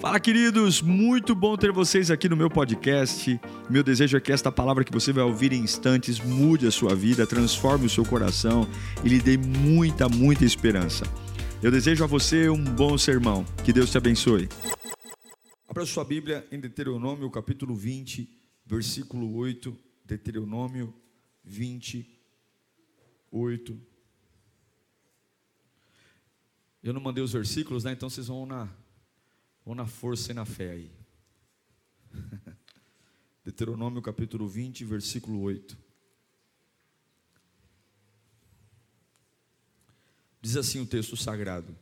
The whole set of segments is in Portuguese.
Fala, queridos! Muito bom ter vocês aqui no meu podcast. Meu desejo é que esta palavra que você vai ouvir em instantes mude a sua vida, transforme o seu coração e lhe dê muita, muita esperança. Eu desejo a você um bom sermão. Que Deus te abençoe. Abra sua Bíblia em Deuteronômio, capítulo 20, versículo 8. Deuteronômio 20, 8. Eu não mandei os versículos, né? Então vocês vão na ou na força e na fé aí. Deuteronômio capítulo 20, versículo 8. Diz assim o texto sagrado: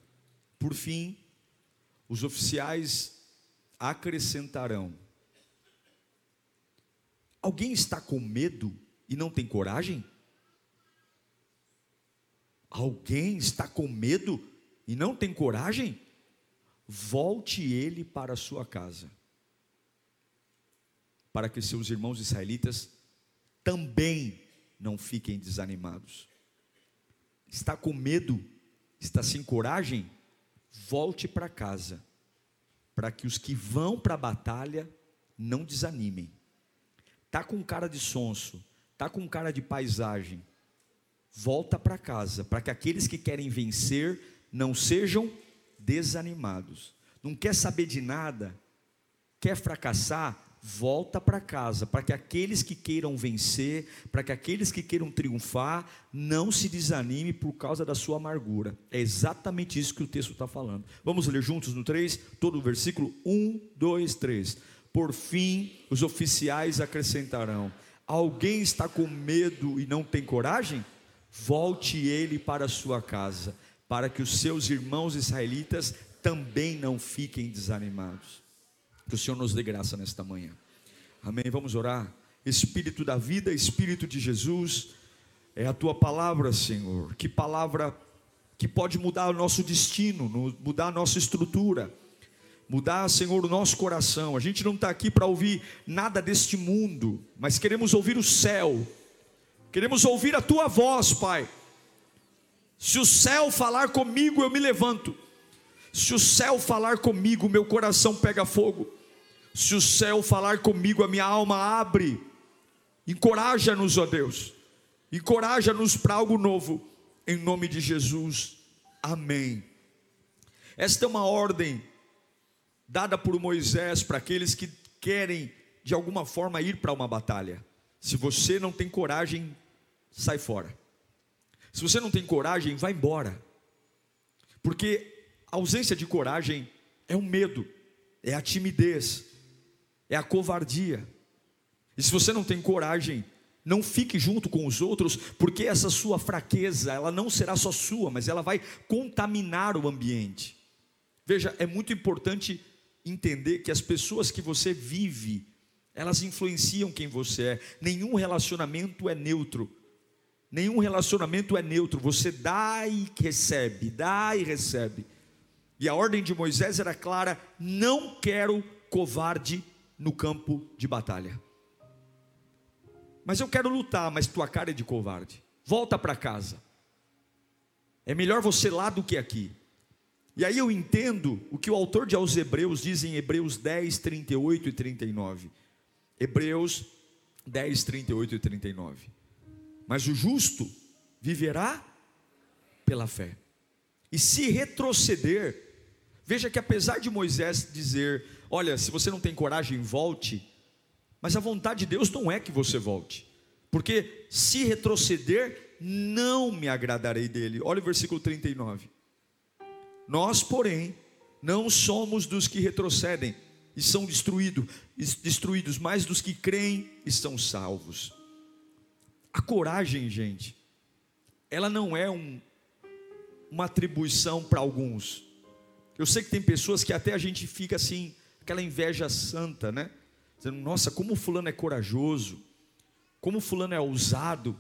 Por fim, os oficiais acrescentarão: Alguém está com medo e não tem coragem? Alguém está com medo e não tem coragem? Volte ele para a sua casa, para que seus irmãos israelitas também não fiquem desanimados. Está com medo? Está sem coragem? Volte para casa, para que os que vão para a batalha não desanimem. Tá com cara de sonso, tá com cara de paisagem. Volta para casa, para que aqueles que querem vencer não sejam desanimados, não quer saber de nada, quer fracassar, volta para casa, para que aqueles que queiram vencer, para que aqueles que queiram triunfar, não se desanime por causa da sua amargura. É exatamente isso que o texto está falando. Vamos ler juntos no 3, todo o versículo 1, 2, 3. Por fim, os oficiais acrescentarão: Alguém está com medo e não tem coragem? Volte ele para sua casa para que os seus irmãos israelitas também não fiquem desanimados. Que o Senhor nos dê graça nesta manhã. Amém. Vamos orar. Espírito da vida, Espírito de Jesus, é a tua palavra, Senhor. Que palavra que pode mudar o nosso destino, mudar a nossa estrutura, mudar, Senhor, o nosso coração. A gente não está aqui para ouvir nada deste mundo, mas queremos ouvir o céu, queremos ouvir a tua voz, Pai. Se o céu falar comigo, eu me levanto. Se o céu falar comigo, meu coração pega fogo. Se o céu falar comigo, a minha alma abre. Encoraja-nos, ó Deus. Encoraja-nos para algo novo. Em nome de Jesus. Amém. Esta é uma ordem dada por Moisés para aqueles que querem de alguma forma ir para uma batalha. Se você não tem coragem, sai fora. Se você não tem coragem, vá embora. Porque a ausência de coragem é o medo, é a timidez, é a covardia. E se você não tem coragem, não fique junto com os outros, porque essa sua fraqueza, ela não será só sua, mas ela vai contaminar o ambiente. Veja, é muito importante entender que as pessoas que você vive, elas influenciam quem você é. Nenhum relacionamento é neutro. Nenhum relacionamento é neutro, você dá e recebe, dá e recebe. E a ordem de Moisés era clara: não quero covarde no campo de batalha. Mas eu quero lutar, mas tua cara é de covarde. Volta para casa. É melhor você lá do que aqui. E aí eu entendo o que o autor de aos Hebreus diz em Hebreus 10, 38 e 39. Hebreus 10, 38 e 39. Mas o justo viverá pela fé. E se retroceder, veja que apesar de Moisés dizer: Olha, se você não tem coragem, volte. Mas a vontade de Deus não é que você volte, porque se retroceder, não me agradarei dele. Olha o versículo 39. Nós, porém, não somos dos que retrocedem e são destruídos, destruídos, mas dos que creem e são salvos. A coragem, gente, ela não é um, uma atribuição para alguns. Eu sei que tem pessoas que até a gente fica assim, aquela inveja santa, né? Dizendo, nossa, como fulano é corajoso, como fulano é ousado.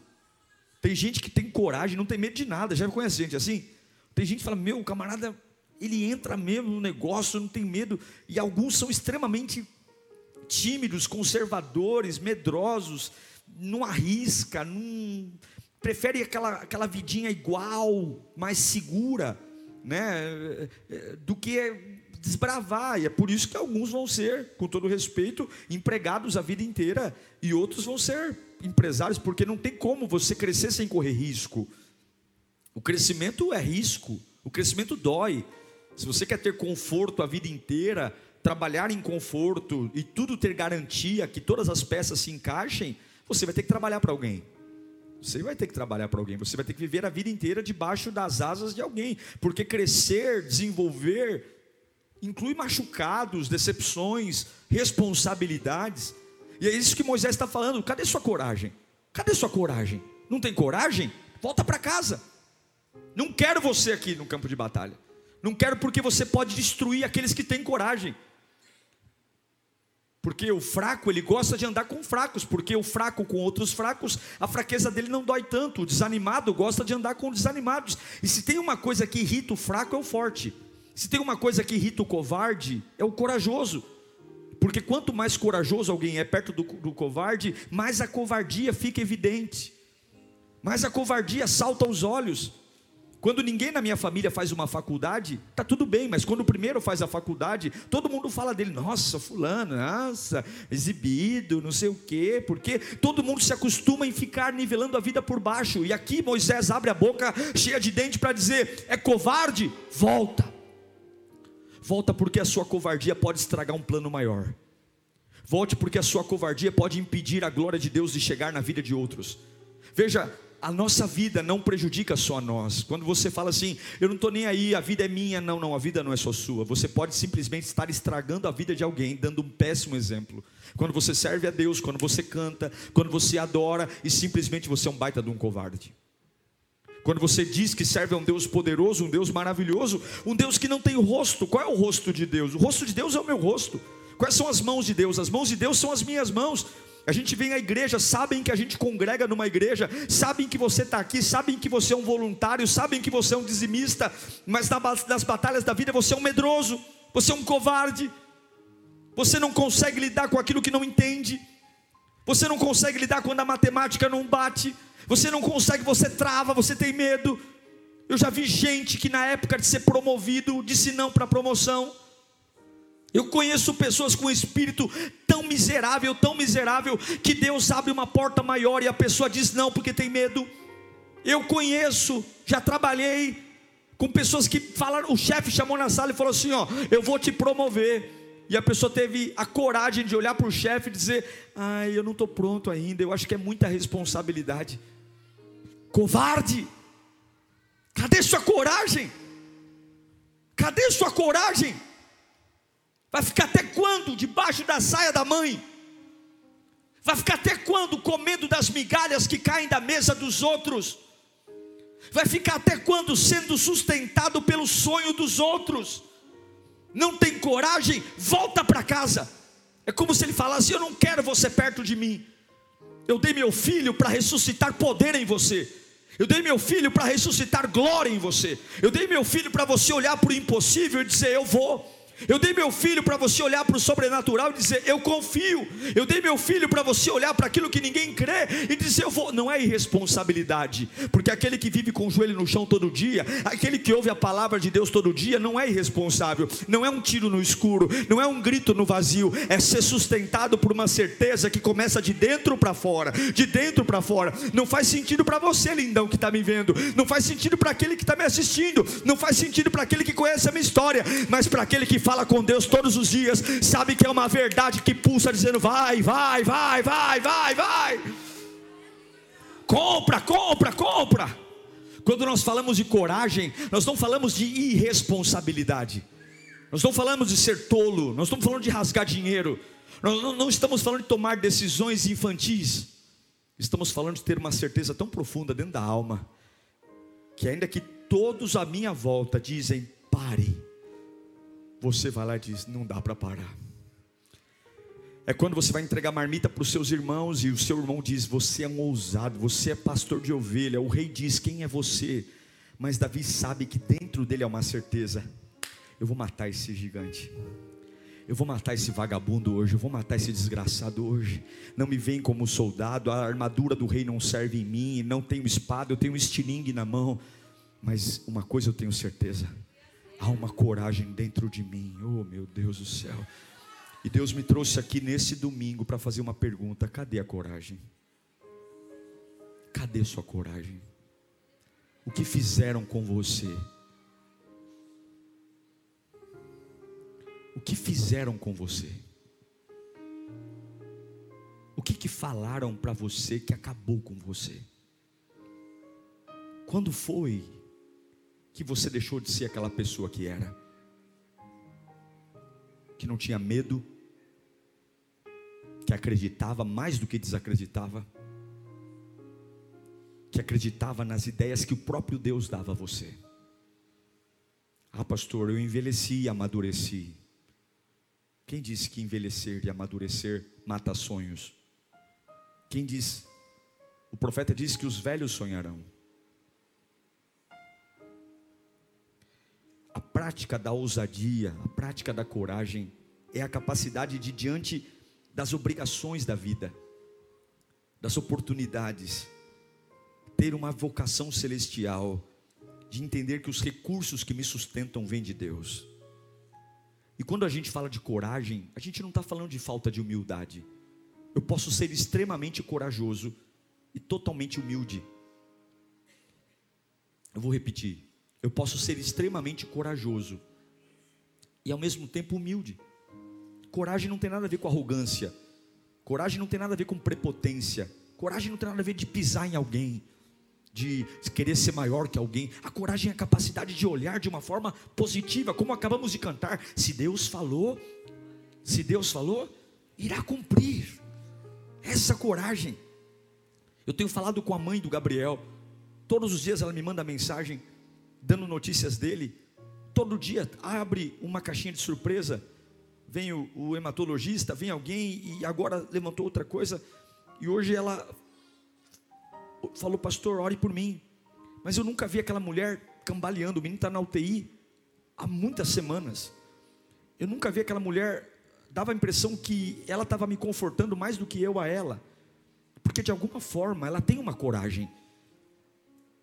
Tem gente que tem coragem, não tem medo de nada. Já conhece gente assim? Tem gente que fala, meu, o camarada, ele entra mesmo no negócio, não tem medo. E alguns são extremamente tímidos, conservadores, medrosos, não arrisca, não prefere aquela, aquela vidinha igual, mais segura, né? Do que desbravar, e é por isso que alguns vão ser, com todo respeito, empregados a vida inteira, e outros vão ser empresários, porque não tem como você crescer sem correr risco. O crescimento é risco, o crescimento dói. Se você quer ter conforto a vida inteira, trabalhar em conforto e tudo ter garantia que todas as peças se encaixem, você vai ter que trabalhar para alguém. Você vai ter que trabalhar para alguém, você vai ter que viver a vida inteira debaixo das asas de alguém, porque crescer, desenvolver, inclui machucados, decepções, responsabilidades. E é isso que Moisés está falando. Cadê sua coragem? Cadê sua coragem? Não tem coragem? Volta para casa. Não quero você aqui no campo de batalha. Não quero porque você pode destruir aqueles que têm coragem. Porque o fraco, ele gosta de andar com fracos, porque o fraco com outros fracos, a fraqueza dele não dói tanto. O desanimado gosta de andar com desanimados. E se tem uma coisa que irrita o fraco, é o forte. Se tem uma coisa que irrita o covarde, é o corajoso. Porque quanto mais corajoso alguém é perto do, do covarde, mais a covardia fica evidente, mais a covardia salta aos olhos. Quando ninguém na minha família faz uma faculdade, tá tudo bem, mas quando o primeiro faz a faculdade, todo mundo fala dele, nossa, fulano, nossa, exibido, não sei o quê, porque todo mundo se acostuma em ficar nivelando a vida por baixo. E aqui Moisés abre a boca cheia de dente para dizer: é covarde? Volta. Volta porque a sua covardia pode estragar um plano maior. Volte porque a sua covardia pode impedir a glória de Deus de chegar na vida de outros. Veja, a nossa vida não prejudica só nós. Quando você fala assim, eu não estou nem aí, a vida é minha. Não, não, a vida não é só sua. Você pode simplesmente estar estragando a vida de alguém, dando um péssimo exemplo. Quando você serve a Deus, quando você canta, quando você adora e simplesmente você é um baita de um covarde. Quando você diz que serve a um Deus poderoso, um Deus maravilhoso, um Deus que não tem rosto, qual é o rosto de Deus? O rosto de Deus é o meu rosto. Quais são as mãos de Deus? As mãos de Deus são as minhas mãos. A gente vem à igreja, sabem que a gente congrega numa igreja, sabem que você está aqui, sabem que você é um voluntário, sabem que você é um dizimista, mas nas batalhas da vida você é um medroso, você é um covarde, você não consegue lidar com aquilo que não entende, você não consegue lidar quando a matemática não bate, você não consegue, você trava, você tem medo. Eu já vi gente que na época de ser promovido disse não para promoção. Eu conheço pessoas com espírito tão miserável, tão miserável, que Deus abre uma porta maior e a pessoa diz não porque tem medo. Eu conheço, já trabalhei com pessoas que falaram, o chefe chamou na sala e falou assim: Ó, eu vou te promover. E a pessoa teve a coragem de olhar para o chefe e dizer: Ai, eu não estou pronto ainda, eu acho que é muita responsabilidade covarde. Cadê sua coragem? Cadê sua coragem? Vai ficar até quando debaixo da saia da mãe? Vai ficar até quando comendo das migalhas que caem da mesa dos outros? Vai ficar até quando sendo sustentado pelo sonho dos outros? Não tem coragem? Volta para casa. É como se ele falasse: Eu não quero você perto de mim. Eu dei meu filho para ressuscitar poder em você. Eu dei meu filho para ressuscitar glória em você. Eu dei meu filho para você olhar para o impossível e dizer: Eu vou. Eu dei meu filho para você olhar para o sobrenatural e dizer: Eu confio. Eu dei meu filho para você olhar para aquilo que ninguém crê e dizer: Eu vou. Não é irresponsabilidade, porque aquele que vive com o joelho no chão todo dia, aquele que ouve a palavra de Deus todo dia, não é irresponsável. Não é um tiro no escuro, não é um grito no vazio, é ser sustentado por uma certeza que começa de dentro para fora, de dentro para fora. Não faz sentido para você, lindão, que está me vendo, não faz sentido para aquele que está me assistindo, não faz sentido para aquele que conhece a minha história, mas para aquele que fala com Deus todos os dias, sabe que é uma verdade que pulsa dizendo: vai, vai, vai, vai, vai, vai. Compra, compra, compra. Quando nós falamos de coragem, nós não falamos de irresponsabilidade. Nós não falamos de ser tolo, nós estamos falando de rasgar dinheiro. Nós não estamos falando de tomar decisões infantis. Estamos falando de ter uma certeza tão profunda dentro da alma, que ainda que todos à minha volta dizem: pare, você vai lá e diz: não dá para parar. É quando você vai entregar marmita para os seus irmãos e o seu irmão diz: Você é um ousado, você é pastor de ovelha. O rei diz: Quem é você? Mas Davi sabe que dentro dele há uma certeza: Eu vou matar esse gigante. Eu vou matar esse vagabundo hoje, eu vou matar esse desgraçado hoje. Não me vem como soldado, a armadura do rei não serve em mim, não tenho espada, eu tenho um estilingue na mão. Mas uma coisa eu tenho certeza: Há uma coragem dentro de mim, oh meu Deus do céu. E Deus me trouxe aqui nesse domingo para fazer uma pergunta: cadê a coragem? Cadê sua coragem? O que fizeram com você? O que fizeram com você? O que, que falaram para você que acabou com você? Quando foi que você deixou de ser aquela pessoa que era? Que não tinha medo, que acreditava mais do que desacreditava, que acreditava nas ideias que o próprio Deus dava a você. Ah, pastor, eu envelheci e amadureci. Quem disse que envelhecer e amadurecer mata sonhos? Quem diz? O profeta diz que os velhos sonharão. A prática da ousadia, a prática da coragem, é a capacidade de, diante das obrigações da vida, das oportunidades, ter uma vocação celestial, de entender que os recursos que me sustentam vêm de Deus. E quando a gente fala de coragem, a gente não está falando de falta de humildade. Eu posso ser extremamente corajoso e totalmente humilde. Eu vou repetir. Eu posso ser extremamente corajoso e ao mesmo tempo humilde. Coragem não tem nada a ver com arrogância. Coragem não tem nada a ver com prepotência. Coragem não tem nada a ver de pisar em alguém, de querer ser maior que alguém. A coragem é a capacidade de olhar de uma forma positiva, como acabamos de cantar. Se Deus falou, se Deus falou, irá cumprir. Essa coragem. Eu tenho falado com a mãe do Gabriel. Todos os dias ela me manda mensagem dando notícias dele. Todo dia abre uma caixinha de surpresa. Vem o, o hematologista, vem alguém e agora levantou outra coisa. E hoje ela falou, pastor, ore por mim. Mas eu nunca vi aquela mulher cambaleando. O menino está na UTI há muitas semanas. Eu nunca vi aquela mulher. Dava a impressão que ela estava me confortando mais do que eu a ela. Porque de alguma forma ela tem uma coragem.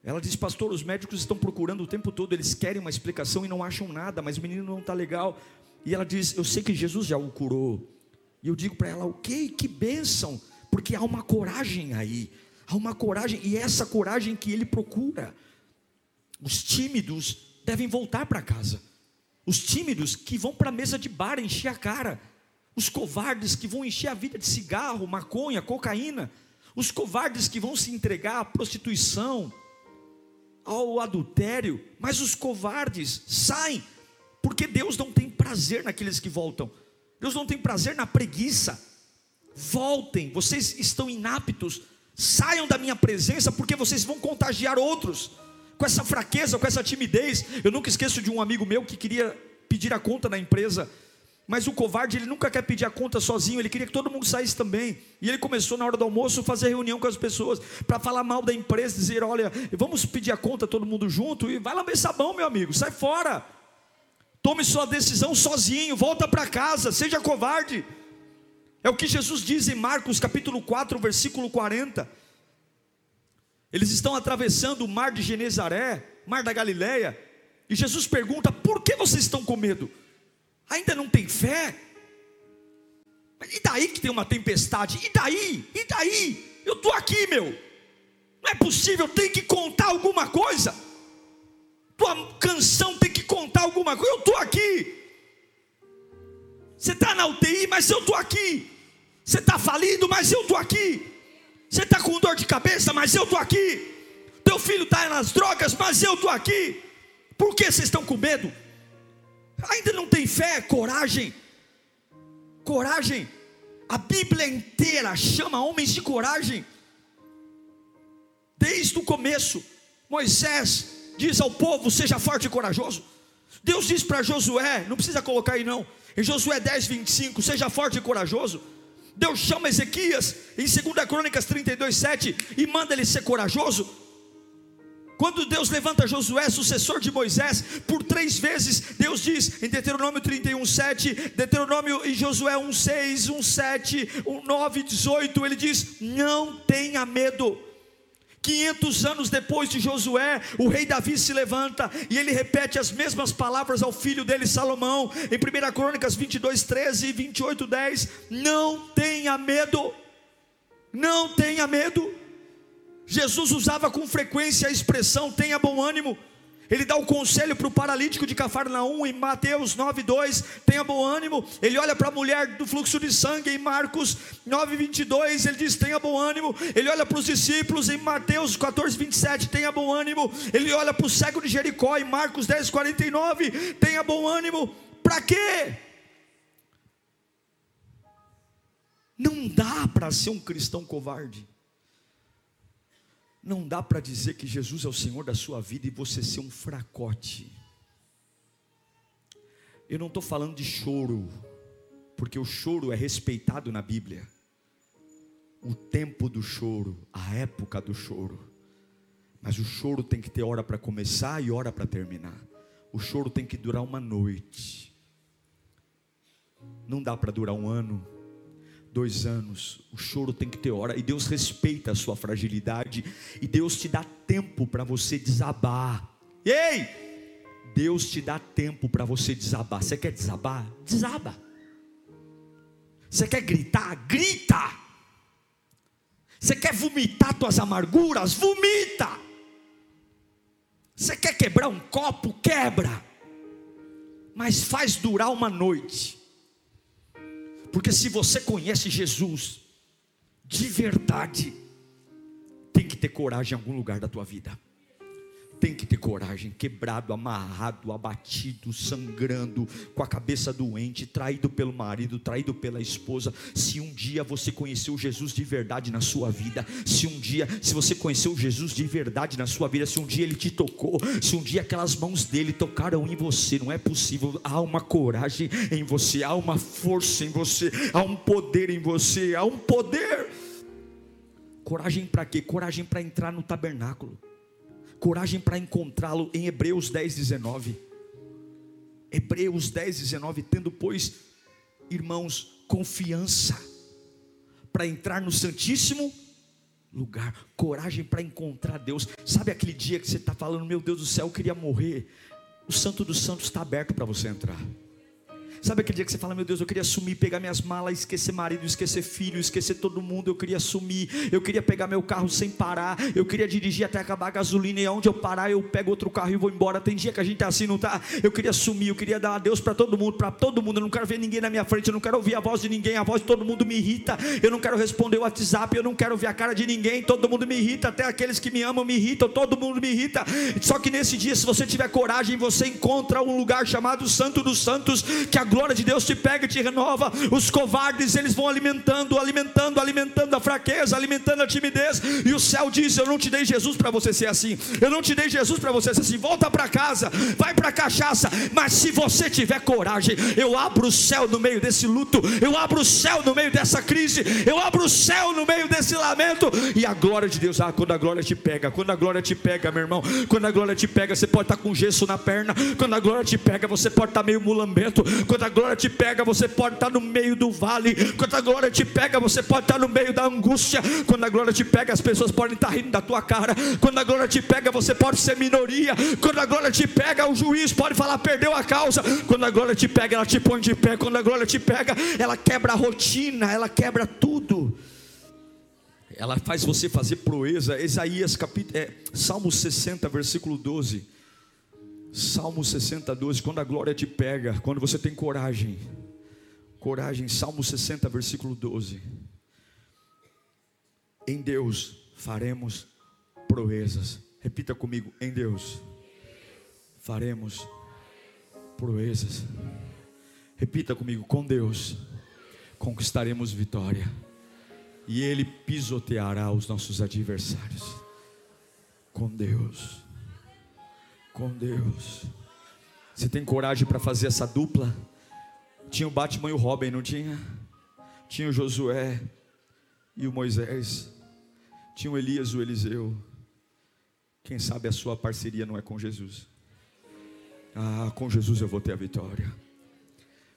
Ela diz, pastor, os médicos estão procurando o tempo todo, eles querem uma explicação e não acham nada, mas o menino não está legal. E ela diz, eu sei que Jesus já o curou. E eu digo para ela, ok, que bênção, porque há uma coragem aí, há uma coragem, e é essa coragem que ele procura. Os tímidos devem voltar para casa. Os tímidos que vão para a mesa de bar encher a cara. Os covardes que vão encher a vida de cigarro, maconha, cocaína. Os covardes que vão se entregar à prostituição, ao adultério, mas os covardes saem, porque Deus não tem prazer naqueles que voltam, Deus não tem prazer na preguiça. Voltem, vocês estão inaptos, saiam da minha presença, porque vocês vão contagiar outros com essa fraqueza, com essa timidez. Eu nunca esqueço de um amigo meu que queria pedir a conta na empresa mas o covarde, ele nunca quer pedir a conta sozinho, ele queria que todo mundo saísse também. E ele começou na hora do almoço a fazer reunião com as pessoas para falar mal da empresa, dizer: "Olha, vamos pedir a conta todo mundo junto e vai lamber sabão, meu amigo, sai fora. Tome sua decisão sozinho, volta para casa, seja covarde." É o que Jesus diz em Marcos capítulo 4, versículo 40. Eles estão atravessando o mar de Genezaré, mar da Galileia, e Jesus pergunta: "Por que vocês estão com medo?" Ainda não tem fé? E daí que tem uma tempestade? E daí? E daí? Eu estou aqui, meu. Não é possível, tem que contar alguma coisa. Tua canção tem que contar alguma coisa. Eu estou aqui. Você está na UTI, mas eu estou aqui. Você está falido, mas eu estou aqui. Você está com dor de cabeça, mas eu estou aqui. Teu filho está nas drogas, mas eu estou aqui. Por que vocês estão com medo? Ainda não tem fé, coragem. Coragem. A Bíblia inteira chama homens de coragem. Desde o começo, Moisés diz ao povo: seja forte e corajoso. Deus diz para Josué, não precisa colocar aí não, em Josué 10, 25: seja forte e corajoso. Deus chama Ezequias em 2 Crônicas 32, 7 e manda ele ser corajoso. Quando Deus levanta Josué, sucessor de Moisés, por três vezes, Deus diz em Deuteronômio 31, 7, Deuteronômio e Josué 1, 6, 1, 7, 1, 9, 18, ele diz: Não tenha medo, 500 anos depois de Josué, o rei Davi se levanta e ele repete as mesmas palavras ao filho dele Salomão, em 1 Crônicas 22, 13 e 28, 10: Não tenha medo, não tenha medo. Jesus usava com frequência a expressão tenha bom ânimo. Ele dá o conselho para o paralítico de Cafarnaum em Mateus 9:2, tenha bom ânimo. Ele olha para a mulher do fluxo de sangue em Marcos 9:22, ele diz tenha bom ânimo. Ele olha para os discípulos em Mateus 14:27, tenha bom ânimo. Ele olha para o cego de Jericó em Marcos 10:49, tenha bom ânimo. Para quê? Não dá para ser um cristão covarde. Não dá para dizer que Jesus é o Senhor da sua vida e você ser um fracote. Eu não estou falando de choro, porque o choro é respeitado na Bíblia. O tempo do choro, a época do choro. Mas o choro tem que ter hora para começar e hora para terminar. O choro tem que durar uma noite. Não dá para durar um ano, dois anos, o choro tem que ter hora, e Deus respeita a sua fragilidade, e Deus te dá tempo para você desabar. Ei! Deus te dá tempo para você desabar. Você quer desabar? Desaba. Você quer gritar? Grita. Você quer vomitar tuas amarguras? Vomita. Você quer quebrar um copo? Quebra. Mas faz durar uma noite. Porque se você conhece Jesus de verdade, tem que ter coragem em algum lugar da tua vida tem que ter coragem, quebrado, amarrado, abatido, sangrando, com a cabeça doente, traído pelo marido, traído pela esposa. Se um dia você conheceu Jesus de verdade na sua vida, se um dia, se você conheceu Jesus de verdade na sua vida, se um dia ele te tocou, se um dia aquelas mãos dele tocaram em você, não é possível. Há uma coragem em você, há uma força em você, há um poder em você, há um poder. Coragem para quê? Coragem para entrar no tabernáculo coragem para encontrá-lo em Hebreus 10, 19. Hebreus 10, 19, tendo, pois, irmãos, confiança para entrar no Santíssimo lugar, coragem para encontrar Deus. Sabe aquele dia que você está falando, meu Deus do céu, eu queria morrer? O Santo dos Santos está aberto para você entrar. Sabe aquele dia que você fala, meu Deus, eu queria sumir, pegar minhas malas, esquecer marido, esquecer filho, esquecer todo mundo, eu queria sumir, eu queria pegar meu carro sem parar, eu queria dirigir até acabar a gasolina e onde eu parar eu pego outro carro e vou embora. Tem dia que a gente tá assim, não tá? Eu queria sumir, eu queria dar adeus para todo mundo, para todo mundo. Eu não quero ver ninguém na minha frente, eu não quero ouvir a voz de ninguém, a voz de todo mundo me irrita. Eu não quero responder o WhatsApp, eu não quero ver a cara de ninguém, todo mundo me irrita, até aqueles que me amam me irritam, todo mundo me irrita. Só que nesse dia, se você tiver coragem, você encontra um lugar chamado Santo dos Santos, que a glória de Deus te pega e te renova. Os covardes, eles vão alimentando, alimentando, alimentando a fraqueza, alimentando a timidez. E o céu diz: Eu não te dei Jesus para você ser assim. Eu não te dei Jesus para você ser assim. Volta para casa, vai para a cachaça. Mas se você tiver coragem, eu abro o céu no meio desse luto. Eu abro o céu no meio dessa crise. Eu abro o céu no meio desse lamento. E a glória de Deus, ah, quando a glória te pega, quando a glória te pega, meu irmão, quando a glória te pega, você pode estar com gesso na perna. Quando a glória te pega, você pode estar meio mulambento. Quando a glória te pega, pega, você pode estar no meio do vale. Quando a glória te pega, você pode estar no meio da angústia. Quando a glória te pega, as pessoas podem estar rindo da tua cara. Quando a glória te pega, você pode ser minoria. Quando a glória te pega, o juiz pode falar perdeu a causa. Quando a glória te pega, ela te põe de pé. Quando a glória te pega, ela quebra a rotina, ela quebra tudo. Ela faz você fazer proeza. Isaías capítulo, é, Salmo 60, versículo 12. Salmo 60, 12. Quando a glória te pega, quando você tem coragem coragem, Salmo 60, versículo 12. Em Deus faremos proezas. Repita comigo: em Deus faremos proezas. Repita comigo: com Deus conquistaremos vitória. E Ele pisoteará os nossos adversários. Com Deus. Com Deus. Você tem coragem para fazer essa dupla? Tinha o Batman e o Robin, não tinha? Tinha o Josué e o Moisés. Tinha o Elias e o Eliseu. Quem sabe a sua parceria não é com Jesus? Ah, com Jesus eu vou ter a vitória.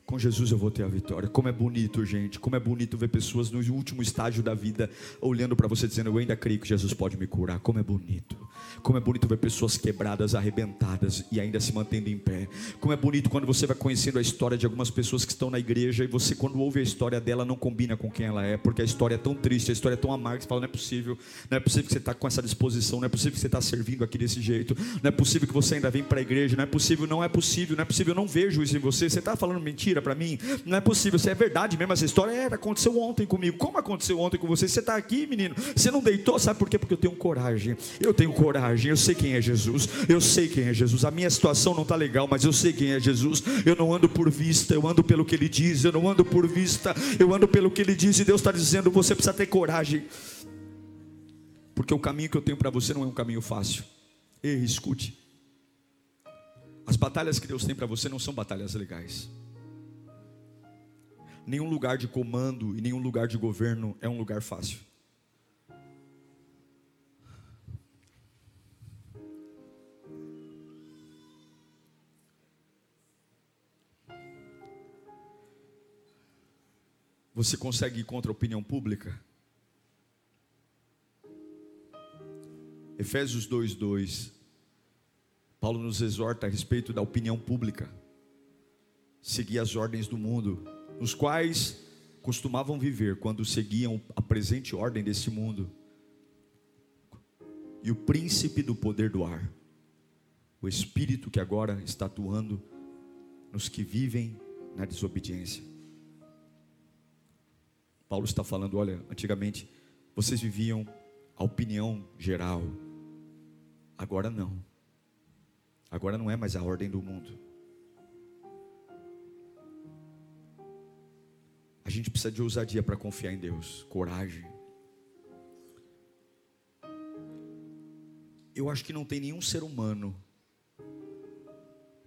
Com Jesus eu vou ter a vitória. Como é bonito, gente. Como é bonito ver pessoas no último estágio da vida olhando para você dizendo: Eu ainda creio que Jesus pode me curar. Como é bonito. Como é bonito ver pessoas quebradas, arrebentadas e ainda se mantendo em pé. Como é bonito quando você vai conhecendo a história de algumas pessoas que estão na igreja e você, quando ouve a história dela, não combina com quem ela é, porque a história é tão triste, a história é tão amarga. Você fala: Não é possível. Não é possível que você está com essa disposição. Não é possível que você está servindo aqui desse jeito. Não é possível que você ainda vem para a igreja. Não é possível. Não é possível. Não é possível. Eu não vejo isso em você. Você está falando mentira para mim. Não é possível, se é verdade mesmo essa história. É, aconteceu ontem comigo. Como aconteceu ontem com você? Você está aqui, menino. Você não deitou, sabe por quê? Porque eu tenho coragem. Eu tenho coragem. Eu sei quem é Jesus. Eu sei quem é Jesus. A minha situação não está legal, mas eu sei quem é Jesus. Eu não ando por vista, eu ando pelo que Ele diz. Eu não ando por vista, eu ando pelo que Ele diz. E Deus está dizendo: você precisa ter coragem. Porque o caminho que eu tenho para você não é um caminho fácil. Ei, escute. As batalhas que Deus tem para você não são batalhas legais nenhum lugar de comando e nenhum lugar de governo é um lugar fácil. Você consegue ir contra a opinião pública? Efésios 2:2. Paulo nos exorta a respeito da opinião pública. Seguir as ordens do mundo nos quais costumavam viver quando seguiam a presente ordem desse mundo. E o príncipe do poder do ar, o espírito que agora está atuando nos que vivem na desobediência. Paulo está falando, olha, antigamente vocês viviam a opinião geral. Agora não. Agora não é mais a ordem do mundo. A gente precisa de ousadia para confiar em Deus, coragem. Eu acho que não tem nenhum ser humano,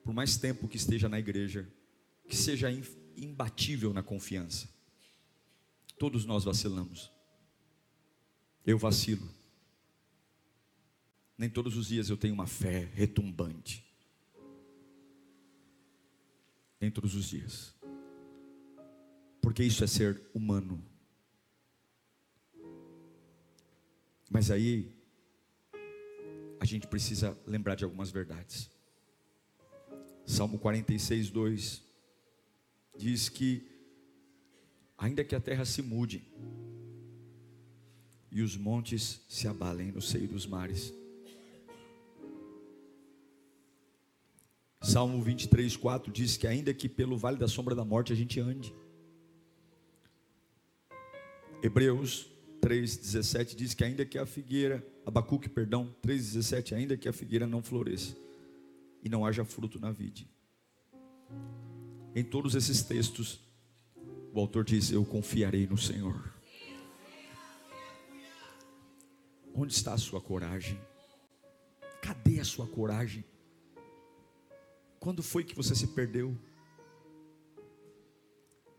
por mais tempo que esteja na igreja, que seja imbatível na confiança. Todos nós vacilamos. Eu vacilo. Nem todos os dias eu tenho uma fé retumbante. Nem todos os dias porque isso é ser humano. Mas aí, a gente precisa lembrar de algumas verdades. Salmo 46, 2 diz que, ainda que a terra se mude e os montes se abalem no seio dos mares, Salmo 23, 4 diz que, ainda que pelo vale da sombra da morte a gente ande, Hebreus 3,17 diz que ainda que a figueira, Abacuque, perdão, 3,17, ainda que a figueira não floresça e não haja fruto na vide. Em todos esses textos, o autor diz: Eu confiarei no Senhor. Onde está a sua coragem? Cadê a sua coragem? Quando foi que você se perdeu?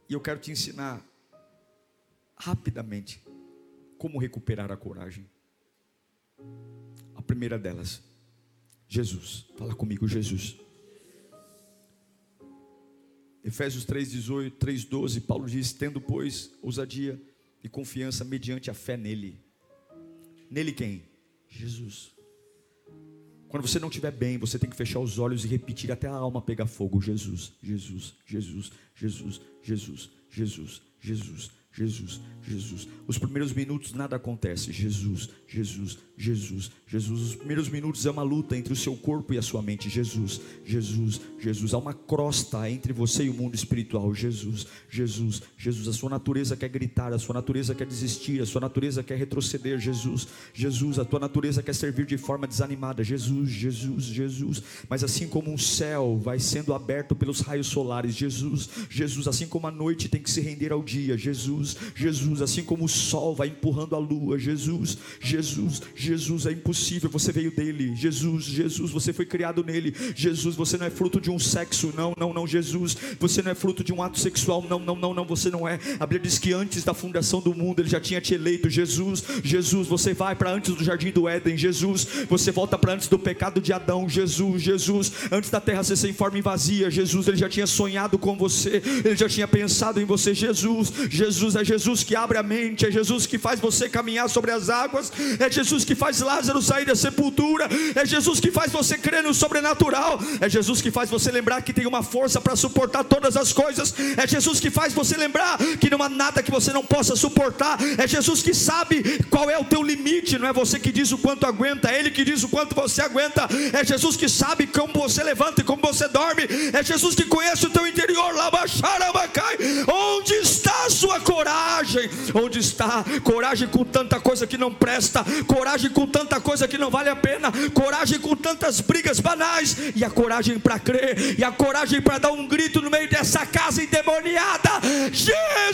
E eu quero te ensinar rapidamente como recuperar a coragem. A primeira delas, Jesus. Fala comigo, Jesus. Efésios 3:18, 3:12, Paulo diz: "Tendo pois ousadia e confiança mediante a fé nele". Nele quem? Jesus. Quando você não estiver bem, você tem que fechar os olhos e repetir até a alma pegar fogo. Jesus, Jesus, Jesus, Jesus, Jesus, Jesus, Jesus, Jesus, Jesus. Os primeiros minutos nada acontece. Jesus, Jesus, Jesus, Jesus. Os primeiros minutos é uma luta entre o seu corpo e a sua mente. Jesus, Jesus, Jesus. Há uma crosta entre você e o mundo espiritual. Jesus, Jesus, Jesus. A sua natureza quer gritar, a sua natureza quer desistir, a sua natureza quer retroceder. Jesus, Jesus. A tua natureza quer servir de forma desanimada. Jesus, Jesus, Jesus. Mas assim como um céu vai sendo aberto pelos raios solares, Jesus, Jesus. Assim como a noite tem que se render ao dia. Jesus, Jesus, assim como o sol vai empurrando a lua. Jesus, Jesus, Jesus, é impossível. Você veio dele. Jesus, Jesus, você foi criado nele. Jesus, você não é fruto de um sexo. Não, não, não. Jesus, você não é fruto de um ato sexual. Não, não, não, não. Você não é. A Bíblia diz que antes da fundação do mundo ele já tinha te eleito. Jesus, Jesus, você vai para antes do jardim do Éden. Jesus, você volta para antes do pecado de Adão. Jesus, Jesus, antes da terra ser sem forma e vazia. Jesus, ele já tinha sonhado com você. Ele já tinha pensado em você. Jesus, Jesus é Jesus que abre a mente. É Jesus que faz você caminhar sobre as águas. É Jesus que faz Lázaro sair da sepultura. É Jesus que faz você crer no sobrenatural. É Jesus que faz você lembrar que tem uma força para suportar todas as coisas. É Jesus que faz você lembrar que não há nada que você não possa suportar. É Jesus que sabe qual é o teu limite. Não é você que diz o quanto aguenta, é Ele que diz o quanto você aguenta. É Jesus que sabe como você levanta e como você dorme. É Jesus que conhece o teu interior. Onde está a sua coragem? Onde está coragem com tanta coisa que não presta? Coragem com tanta coisa que não vale a pena? Coragem com tantas brigas banais? E a coragem para crer? E a coragem para dar um grito no meio dessa casa endemoniada? Jesus!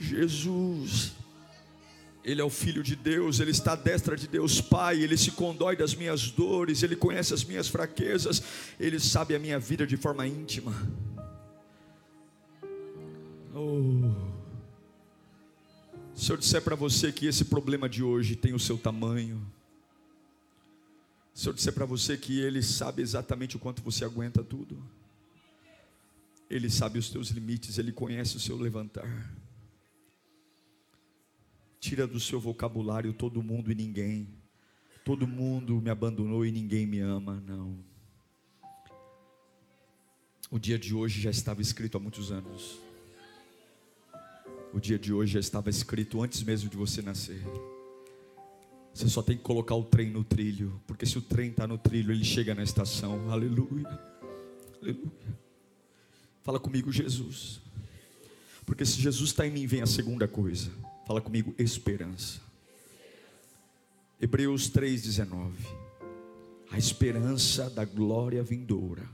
Jesus. Ele é o Filho de Deus, Ele está à destra de Deus Pai, Ele se condói das minhas dores, Ele conhece as minhas fraquezas, Ele sabe a minha vida de forma íntima. Oh. Se eu disser para você que esse problema de hoje tem o seu tamanho, se eu disser para você que Ele sabe exatamente o quanto você aguenta tudo, Ele sabe os teus limites, Ele conhece o seu levantar. Tira do seu vocabulário todo mundo e ninguém. Todo mundo me abandonou e ninguém me ama. Não. O dia de hoje já estava escrito há muitos anos. O dia de hoje já estava escrito antes mesmo de você nascer. Você só tem que colocar o trem no trilho, porque se o trem está no trilho, ele chega na estação. Aleluia. Aleluia. Fala comigo, Jesus. Porque se Jesus está em mim, vem a segunda coisa. Fala comigo, esperança. Hebreus 3,19. A esperança da glória vindoura.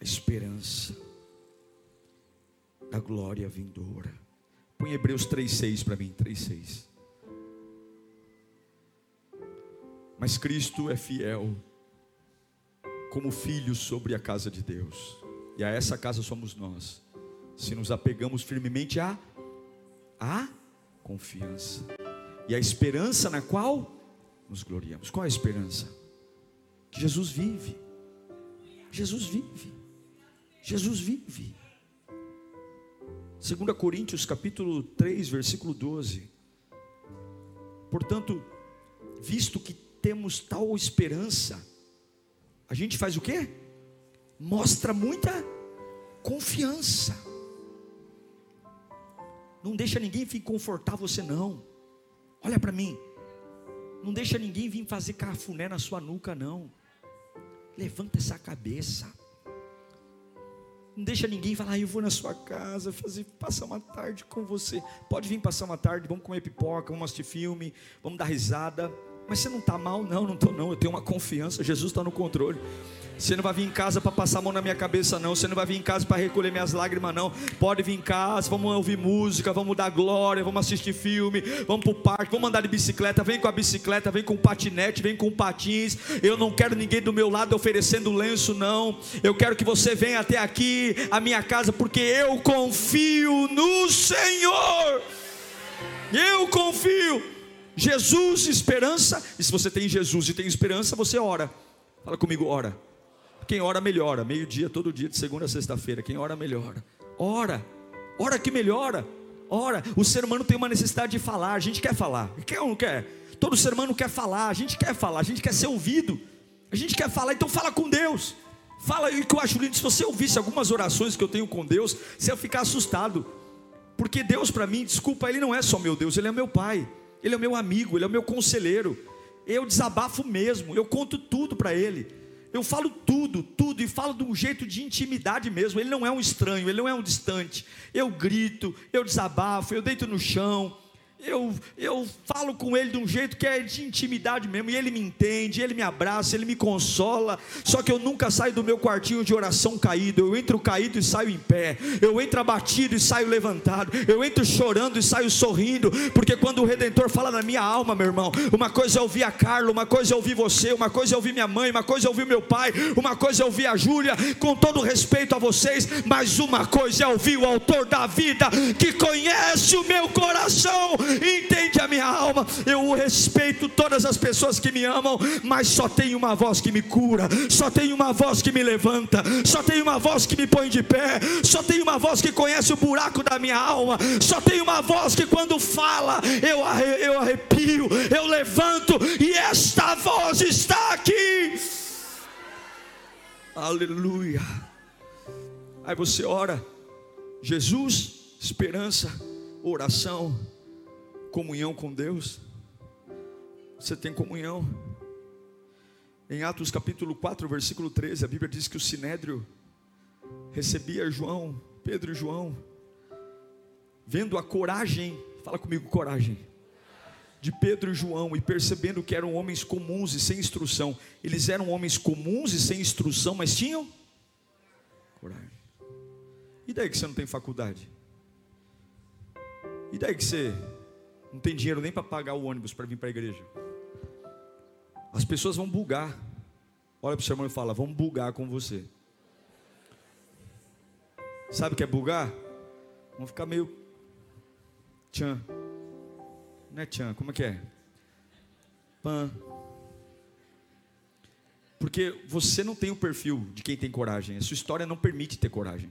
A esperança da glória vindoura. Põe Hebreus 3,6 para mim, 3,6. Mas Cristo é fiel, como filho sobre a casa de Deus, e a essa casa somos nós, se nos apegamos firmemente a a confiança e a esperança na qual nos gloriamos. Qual a esperança? Que Jesus vive. Jesus vive. Jesus vive. 2 Coríntios capítulo 3, versículo 12. Portanto, visto que temos tal esperança, a gente faz o quê? Mostra muita confiança. Não deixa ninguém vir confortar você não. Olha para mim. Não deixa ninguém vir fazer cafuné na sua nuca não. Levanta essa cabeça. Não deixa ninguém falar, ah, eu vou na sua casa fazer passar uma tarde com você. Pode vir passar uma tarde, vamos comer pipoca, vamos assistir filme, vamos dar risada. Mas você não está mal? Não, não estou não. Eu tenho uma confiança, Jesus está no controle. Você não vai vir em casa para passar a mão na minha cabeça, não. Você não vai vir em casa para recolher minhas lágrimas, não. Pode vir em casa, vamos ouvir música, vamos dar glória, vamos assistir filme, vamos para o parque, vamos andar de bicicleta. Vem com a bicicleta, vem com o patinete, vem com patins. Eu não quero ninguém do meu lado oferecendo lenço, não. Eu quero que você venha até aqui, a minha casa, porque eu confio no Senhor. Eu confio. Jesus, esperança. E se você tem Jesus e tem esperança, você ora. Fala comigo, ora. Quem ora melhora. Meio-dia, todo dia, de segunda a sexta-feira. Quem ora melhora. Ora. Ora que melhora. Ora. O ser humano tem uma necessidade de falar. A gente quer falar. Quer ou não quer? Todo ser humano quer falar. A gente quer falar. A gente quer ser ouvido. A gente quer falar. Então fala com Deus. Fala aí que eu acho lindo. Se você ouvisse algumas orações que eu tenho com Deus, você ia ficar assustado. Porque Deus, para mim, desculpa, Ele não é só meu Deus, Ele é meu Pai. Ele é meu amigo, Ele é o meu conselheiro. Eu desabafo mesmo. Eu conto tudo para Ele. Eu falo tudo, tudo, e falo de um jeito de intimidade mesmo. Ele não é um estranho, ele não é um distante. Eu grito, eu desabafo, eu deito no chão, eu, eu falo com ele de um jeito que é de intimidade mesmo, e ele me entende, ele me abraça, ele me consola. Só que eu nunca saio do meu quartinho de oração caído. Eu entro caído e saio em pé. Eu entro abatido e saio levantado. Eu entro chorando e saio sorrindo, porque quando o Redentor fala na minha alma, meu irmão, uma coisa é ouvir a Carla, uma coisa é ouvir você, uma coisa é ouvir minha mãe, uma coisa é ouvir meu pai, uma coisa é ouvir a Júlia, com todo respeito a vocês, mas uma coisa é ouvir o autor da vida que conhece o meu coração entende a minha alma. Eu respeito todas as pessoas que me amam, mas só tem uma voz que me cura, só tem uma voz que me levanta, só tem uma voz que me põe de pé, só tem uma voz que conhece o buraco da minha alma, só tem uma voz que quando fala eu, arrepio, eu levanto, e esta voz está aqui. Aleluia. Aí você ora, Jesus, esperança, oração comunhão com Deus, você tem comunhão. Em Atos capítulo 4, versículo 13, a Bíblia diz que o sinédrio recebia João, Pedro e João, vendo a coragem, fala comigo, coragem, de Pedro e João, e percebendo que eram homens comuns e sem instrução. Eles eram homens comuns e sem instrução, mas tinham coragem. E daí que você não tem faculdade? E daí que você não tem dinheiro nem para pagar o ônibus para vir para a igreja. As pessoas vão bugar. Olha para o seu irmão e fala: Vamos bugar com você. Sabe o que é bugar? Vão ficar meio. Tchan. Não é tchan, como é que é? Pan. Porque você não tem o perfil de quem tem coragem. A sua história não permite ter coragem.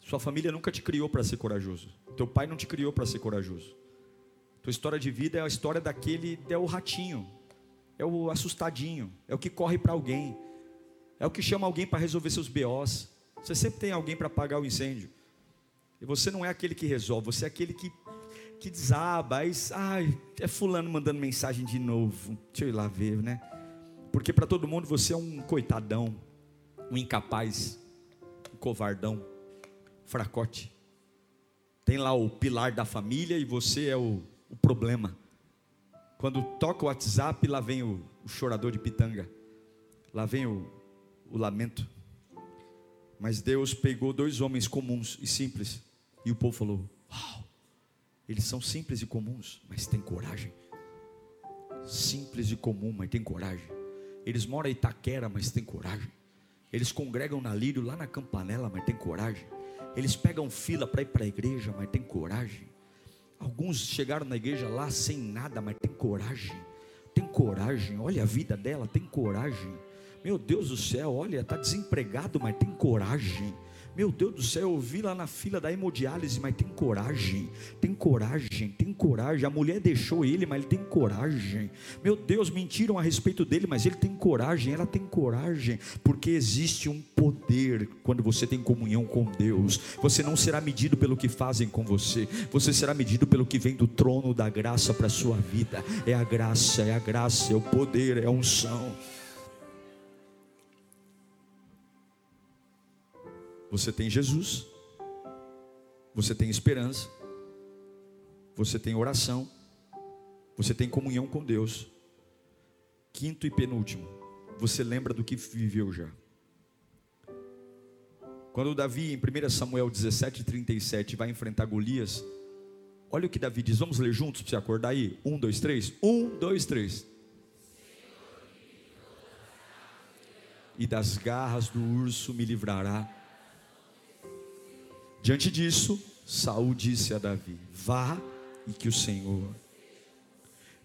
Sua família nunca te criou para ser corajoso. Teu pai não te criou para ser corajoso. Tua história de vida é a história daquele, é o ratinho, é o assustadinho, é o que corre para alguém, é o que chama alguém para resolver seus BOs. Você sempre tem alguém para apagar o incêndio. E você não é aquele que resolve, você é aquele que, que desaba. Aí, ai, é fulano mandando mensagem de novo. Deixa eu ir lá ver, né? Porque para todo mundo você é um coitadão, um incapaz, um covardão, fracote. Tem lá o pilar da família e você é o o problema. Quando toca o WhatsApp, lá vem o, o chorador de pitanga, lá vem o, o lamento. Mas Deus pegou dois homens comuns e simples, e o povo falou: Uau, eles são simples e comuns, mas têm coragem. Simples e comum, mas têm coragem. Eles moram em Itaquera, mas têm coragem. Eles congregam na Lírio, lá na Campanela, mas têm coragem. Eles pegam fila para ir para a igreja, mas têm coragem. Alguns chegaram na igreja lá sem nada, mas tem coragem. Tem coragem. Olha a vida dela, tem coragem. Meu Deus do céu, olha, está desempregado, mas tem coragem. Meu Deus do céu, eu vi lá na fila da hemodiálise, mas tem coragem, tem coragem, tem coragem. A mulher deixou ele, mas ele tem coragem. Meu Deus, mentiram a respeito dele, mas ele tem coragem, ela tem coragem, porque existe um poder quando você tem comunhão com Deus. Você não será medido pelo que fazem com você, você será medido pelo que vem do trono da graça para a sua vida. É a graça, é a graça, é o poder, é a unção. Você tem Jesus, você tem esperança, você tem oração, você tem comunhão com Deus. Quinto e penúltimo, você lembra do que viveu já. Quando Davi, em 1 Samuel 17, 37, vai enfrentar Golias, olha o que Davi diz. Vamos ler juntos para você acordar aí? Um, dois, três. Um, dois, três. E das garras do urso me livrará Diante disso, Saul disse a Davi: Vá e que o Senhor.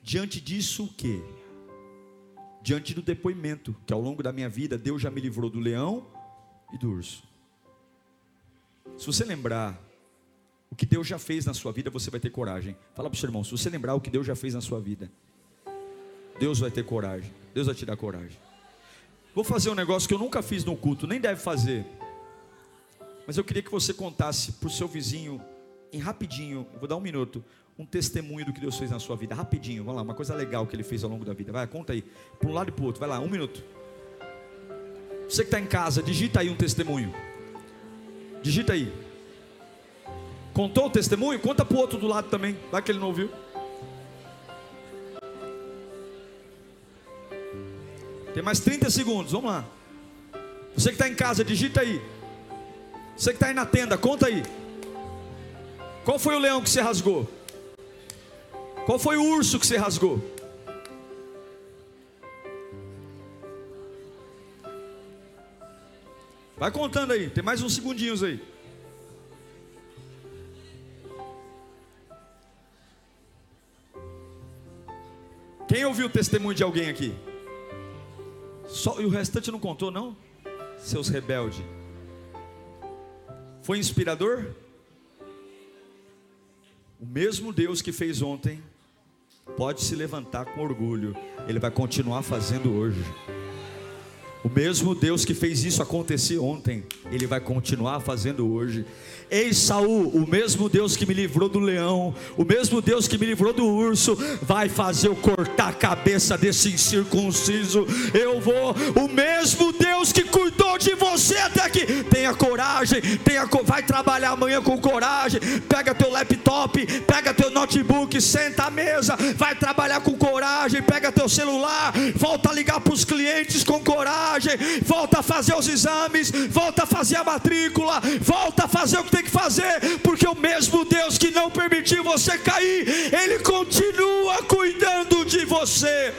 Diante disso, o que? Diante do depoimento, que ao longo da minha vida Deus já me livrou do leão e do urso. Se você lembrar o que Deus já fez na sua vida, você vai ter coragem. Fala para o seu irmão, se você lembrar o que Deus já fez na sua vida, Deus vai ter coragem. Deus vai te dar coragem. Vou fazer um negócio que eu nunca fiz no culto, nem deve fazer. Mas eu queria que você contasse para o seu vizinho, em rapidinho, vou dar um minuto, um testemunho do que Deus fez na sua vida. Rapidinho, vamos lá, uma coisa legal que Ele fez ao longo da vida. Vai, conta aí, para um lado e para o outro. Vai lá, um minuto. Você que está em casa, digita aí um testemunho. Digita aí. Contou o testemunho? Conta para o outro do lado também. Vai que ele não ouviu. Tem mais 30 segundos, vamos lá. Você que está em casa, digita aí. Você que está aí na tenda, conta aí. Qual foi o leão que você rasgou? Qual foi o urso que você rasgou? Vai contando aí, tem mais uns segundinhos aí. Quem ouviu o testemunho de alguém aqui? Só, e o restante não contou, não? Seus rebeldes. Foi inspirador? O mesmo Deus que fez ontem pode se levantar com orgulho, Ele vai continuar fazendo hoje. O mesmo Deus que fez isso acontecer ontem, Ele vai continuar fazendo hoje. Ei Saul, o mesmo Deus que me livrou do leão, o mesmo Deus que me livrou do urso, vai fazer eu cortar a cabeça desse incircunciso. Eu vou, o mesmo Deus que cuidou de você até aqui. Tenha coragem, tenha, vai trabalhar amanhã com coragem. Pega teu laptop, pega teu notebook, senta à mesa, vai trabalhar com coragem. Pega teu celular, volta a ligar para os clientes com coragem, volta a fazer os exames, volta a fazer a matrícula, volta a fazer o que tem que fazer, porque o mesmo Deus que não permitiu você cair, Ele continua cuidando de você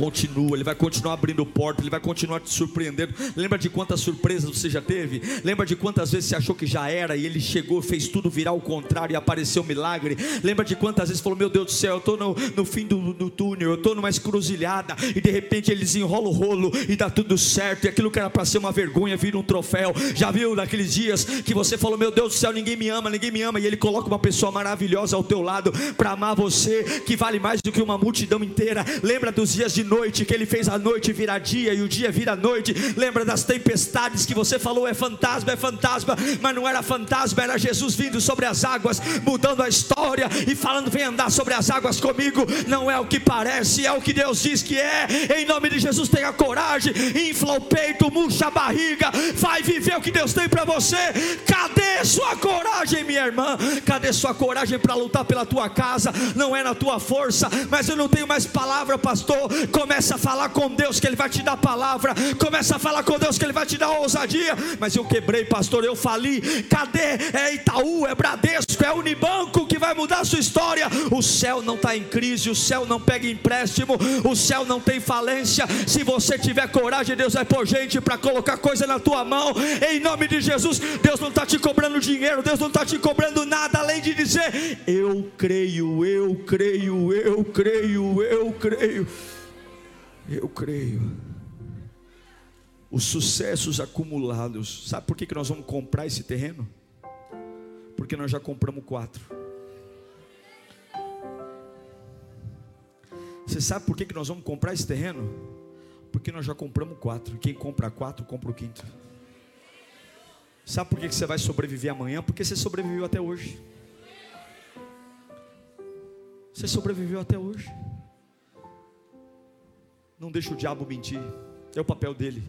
continua, Ele vai continuar abrindo porta, Ele vai continuar te surpreendendo. Lembra de quantas surpresas você já teve? Lembra de quantas vezes você achou que já era e Ele chegou, fez tudo virar ao contrário e apareceu um milagre? Lembra de quantas vezes falou: Meu Deus do céu, eu estou no, no fim do, do túnel, eu estou numa escruzilhada e de repente Ele desenrola o rolo e dá tudo certo, e aquilo que era para ser uma vergonha vira um troféu. Já viu naqueles dias que você falou: Meu Deus do céu, ninguém me ama, ninguém me ama, e Ele coloca uma pessoa maravilhosa ao teu lado para amar você, que vale mais do que uma multidão inteira. Lembra dos dias de noite, que Ele fez a noite virar dia e o dia virar noite. Lembra das tempestades que você falou é fantasma, é fantasma, mas não era fantasma, era Jesus vindo sobre as águas, mudando a história e falando: vem andar sobre as águas comigo. Não é o que parece, é o que Deus diz que é. Em nome de Jesus, tenha coragem, infla o peito, murcha a barriga, vai viver o que Deus tem para você. Cadê sua coragem, minha irmã? Cadê sua coragem para lutar pela tua casa? Não é na tua força, mas eu não tenho mais palavra, pastor. Começa a falar com Deus que Ele vai te dar palavra. Começa a falar com Deus que Ele vai te dar ousadia. Mas eu quebrei, pastor, eu fali. Cadê? É Itaú, é Bradesco, é Unibanco que vai mudar a sua história. O céu não está em crise, o céu não pega empréstimo, o céu não tem falência. Se você tiver coragem, Deus vai pôr gente para colocar coisa na tua mão. Em nome de Jesus, Deus não está te cobrando dinheiro, Deus não está te cobrando nada além de dizer: Eu creio, eu creio, eu creio, eu creio. Eu creio. Os sucessos acumulados. Sabe por que, que nós vamos comprar esse terreno? Porque nós já compramos quatro. Você sabe por que, que nós vamos comprar esse terreno? Porque nós já compramos quatro. Quem compra quatro, compra o quinto. Sabe por que, que você vai sobreviver amanhã? Porque você sobreviveu até hoje. Você sobreviveu até hoje. Não deixa o diabo mentir. É o papel dele.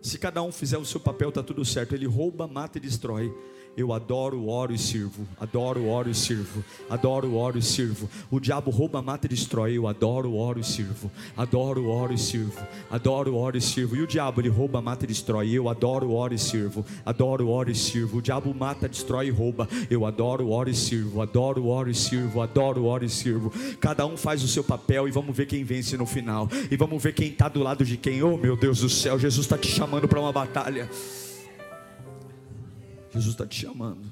Se cada um fizer o seu papel, está tudo certo. Ele rouba, mata e destrói. Eu adoro, oro e sirvo. Adoro, oro e sirvo. Adoro, oro e sirvo. O diabo rouba, mata e destrói. Eu adoro, oro e sirvo. Adoro, oro e sirvo. Adoro, oro e sirvo. E o diabo ele rouba, mata e destrói. Eu adoro, oro e sirvo. Adoro, oro e sirvo. O diabo mata, destrói e rouba. Eu adoro, oro e sirvo. Adoro, oro e sirvo. Adoro, oro e sirvo. Cada um faz o seu papel e vamos ver quem vence no final. E vamos ver quem está do lado de quem. Oh meu Deus do céu, Jesus está te chamando para uma batalha. Jesus está te chamando.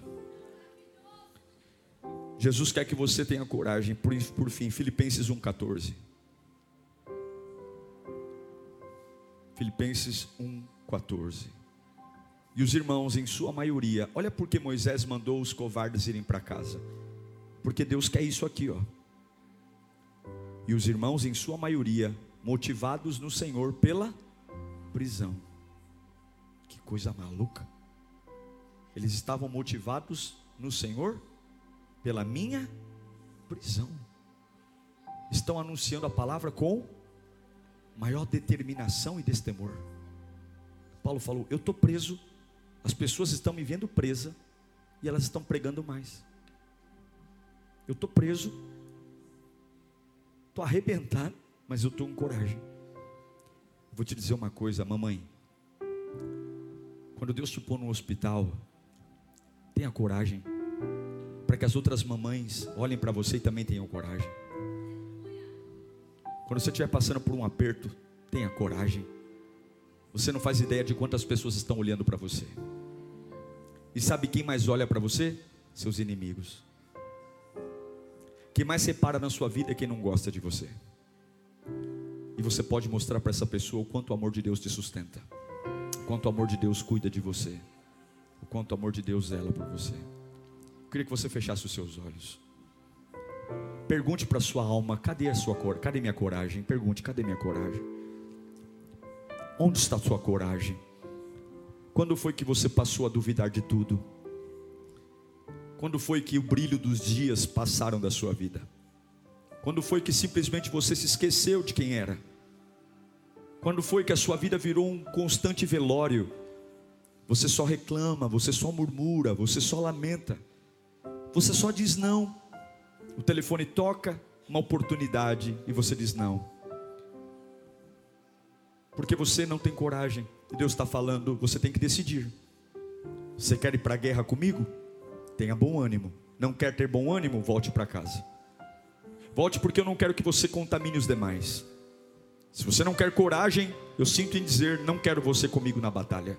Jesus quer que você tenha coragem. Por, por fim, Filipenses 1,14. Filipenses 1,14. E os irmãos, em sua maioria, olha porque Moisés mandou os covardes irem para casa. Porque Deus quer isso aqui, ó. E os irmãos, em sua maioria, motivados no Senhor pela prisão. Que coisa maluca. Eles estavam motivados no Senhor pela minha prisão. Estão anunciando a palavra com maior determinação e destemor. Paulo falou: Eu estou preso, as pessoas estão me vendo presa, e elas estão pregando mais. Eu estou preso, estou arrebentado, mas eu estou com coragem. Vou te dizer uma coisa, mamãe. Quando Deus te pôr no hospital, tenha coragem, para que as outras mamães olhem para você e também tenham coragem. Quando você estiver passando por um aperto, tenha coragem. Você não faz ideia de quantas pessoas estão olhando para você. E sabe quem mais olha para você? Seus inimigos. Quem mais separa na sua vida é quem não gosta de você. E você pode mostrar para essa pessoa o quanto o amor de Deus te sustenta, o quanto o amor de Deus cuida de você, quanto o amor de Deus zela por você. Eu queria que você fechasse os seus olhos. Pergunte para sua alma: cadê a sua cor? Cadê minha coragem? Pergunte: cadê minha coragem? Onde está a sua coragem? Quando foi que você passou a duvidar de tudo? Quando foi que o brilho dos dias passaram da sua vida? Quando foi que simplesmente você se esqueceu de quem era? Quando foi que a sua vida virou um constante velório? Você só reclama, você só murmura, você só lamenta, você só diz não. O telefone toca, uma oportunidade, e você diz não. Porque você não tem coragem. Deus está falando, você tem que decidir. Você quer ir para a guerra comigo? Tenha bom ânimo. Não quer ter bom ânimo? Volte para casa. Volte porque eu não quero que você contamine os demais. Se você não quer coragem, eu sinto em dizer, não quero você comigo na batalha.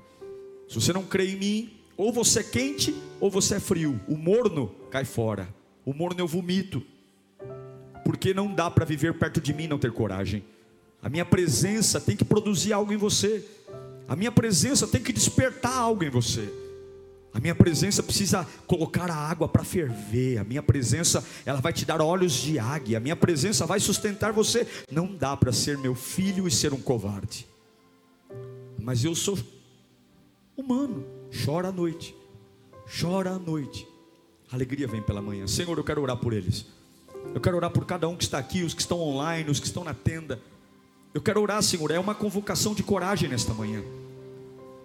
Se você não crê em mim, ou você é quente ou você é frio. O morno cai fora. O morno eu vomito. Porque não dá para viver perto de mim e não ter coragem. A minha presença tem que produzir algo em você. A minha presença tem que despertar algo em você. A minha presença precisa colocar a água para ferver. A minha presença, ela vai te dar olhos de águia. A minha presença vai sustentar você. Não dá para ser meu filho e ser um covarde. Mas eu sou humano. Chora à noite. Chora à noite. A alegria vem pela manhã. Senhor, eu quero orar por eles. Eu quero orar por cada um que está aqui, os que estão online, os que estão na tenda. Eu quero orar, Senhor. É uma convocação de coragem nesta manhã.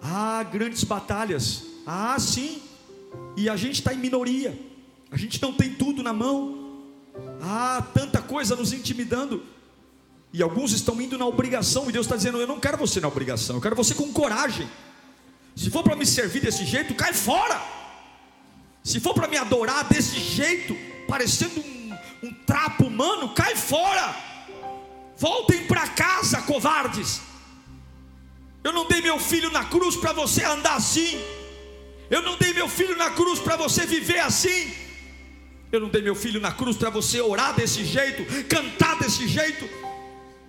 Há grandes batalhas. Ah, sim. E a gente está em minoria. A gente não tem tudo na mão. Ah, tanta coisa nos intimidando. E alguns estão indo na obrigação. E Deus está dizendo: Eu não quero você na obrigação. Eu quero você com coragem. Se for para me servir desse jeito, cai fora. Se for para me adorar desse jeito, parecendo um, um trapo humano, cai fora. Voltem para casa, covardes. Eu não dei meu filho na cruz para você andar assim. Eu não dei meu filho na cruz para você viver assim. Eu não dei meu filho na cruz para você orar desse jeito, cantar desse jeito.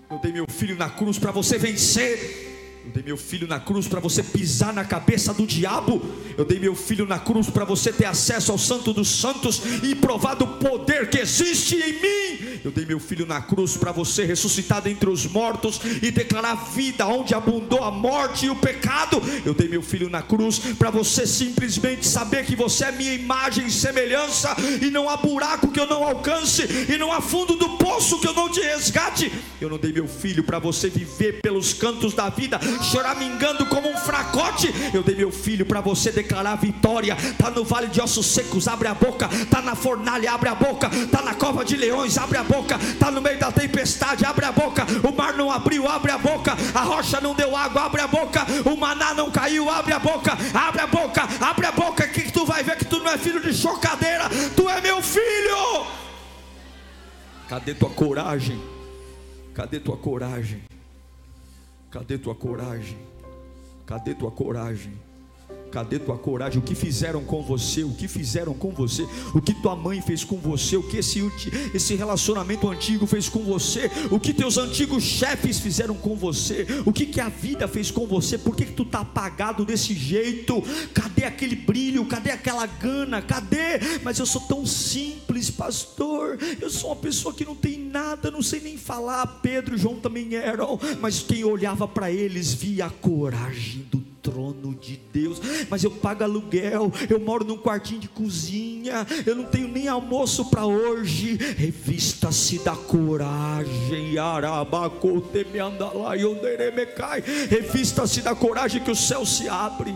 Eu dei meu filho na cruz para você vencer. Eu dei meu filho na cruz para você pisar na cabeça do diabo. Eu dei meu filho na cruz para você ter acesso ao Santo dos Santos e provar do poder que existe em mim. Eu dei meu filho na cruz para você ressuscitar dentre os mortos e declarar vida onde abundou a morte e o pecado. Eu dei meu filho na cruz para você simplesmente saber que você é minha imagem e semelhança e não há buraco que eu não alcance e não há fundo do poço que eu não te resgate. Eu não dei meu filho para você viver pelos cantos da vida choramingando como um fracote. Eu dei meu filho para você declarar vitória. Tá no vale de ossos secos, abre a boca. Tá na fornalha, abre a boca. Tá na cova de leões, abre a boca. Tá no meio da tempestade, abre a boca. O mar não abriu, abre a boca. A rocha não deu água, abre a boca. O maná não caiu, abre a boca. Abre a boca, abre a boca que tu vai ver que tu não é filho de chocadeira. Tu é meu filho. Cadê tua coragem? Cadê tua coragem? Cadê tua coragem? Cadê tua coragem? Cadê tua coragem? O que fizeram com você? O que fizeram com você? O que tua mãe fez com você? O que esse, esse relacionamento antigo fez com você? O que teus antigos chefes fizeram com você? O que, que a vida fez com você? Por que, que tu está apagado desse jeito? Cadê aquele brilho? Cadê aquela gana? Cadê? Mas eu sou tão simples, pastor. Eu sou uma pessoa que não tem nada, não sei nem falar. Pedro e João também eram, mas quem olhava para eles via a coragem do trono de Deus. Mas eu pago aluguel, eu moro num quartinho de cozinha, eu não tenho nem almoço para hoje. Revista-se da coragem, Arabacote me andalá, Revista-se da coragem que o céu se abre.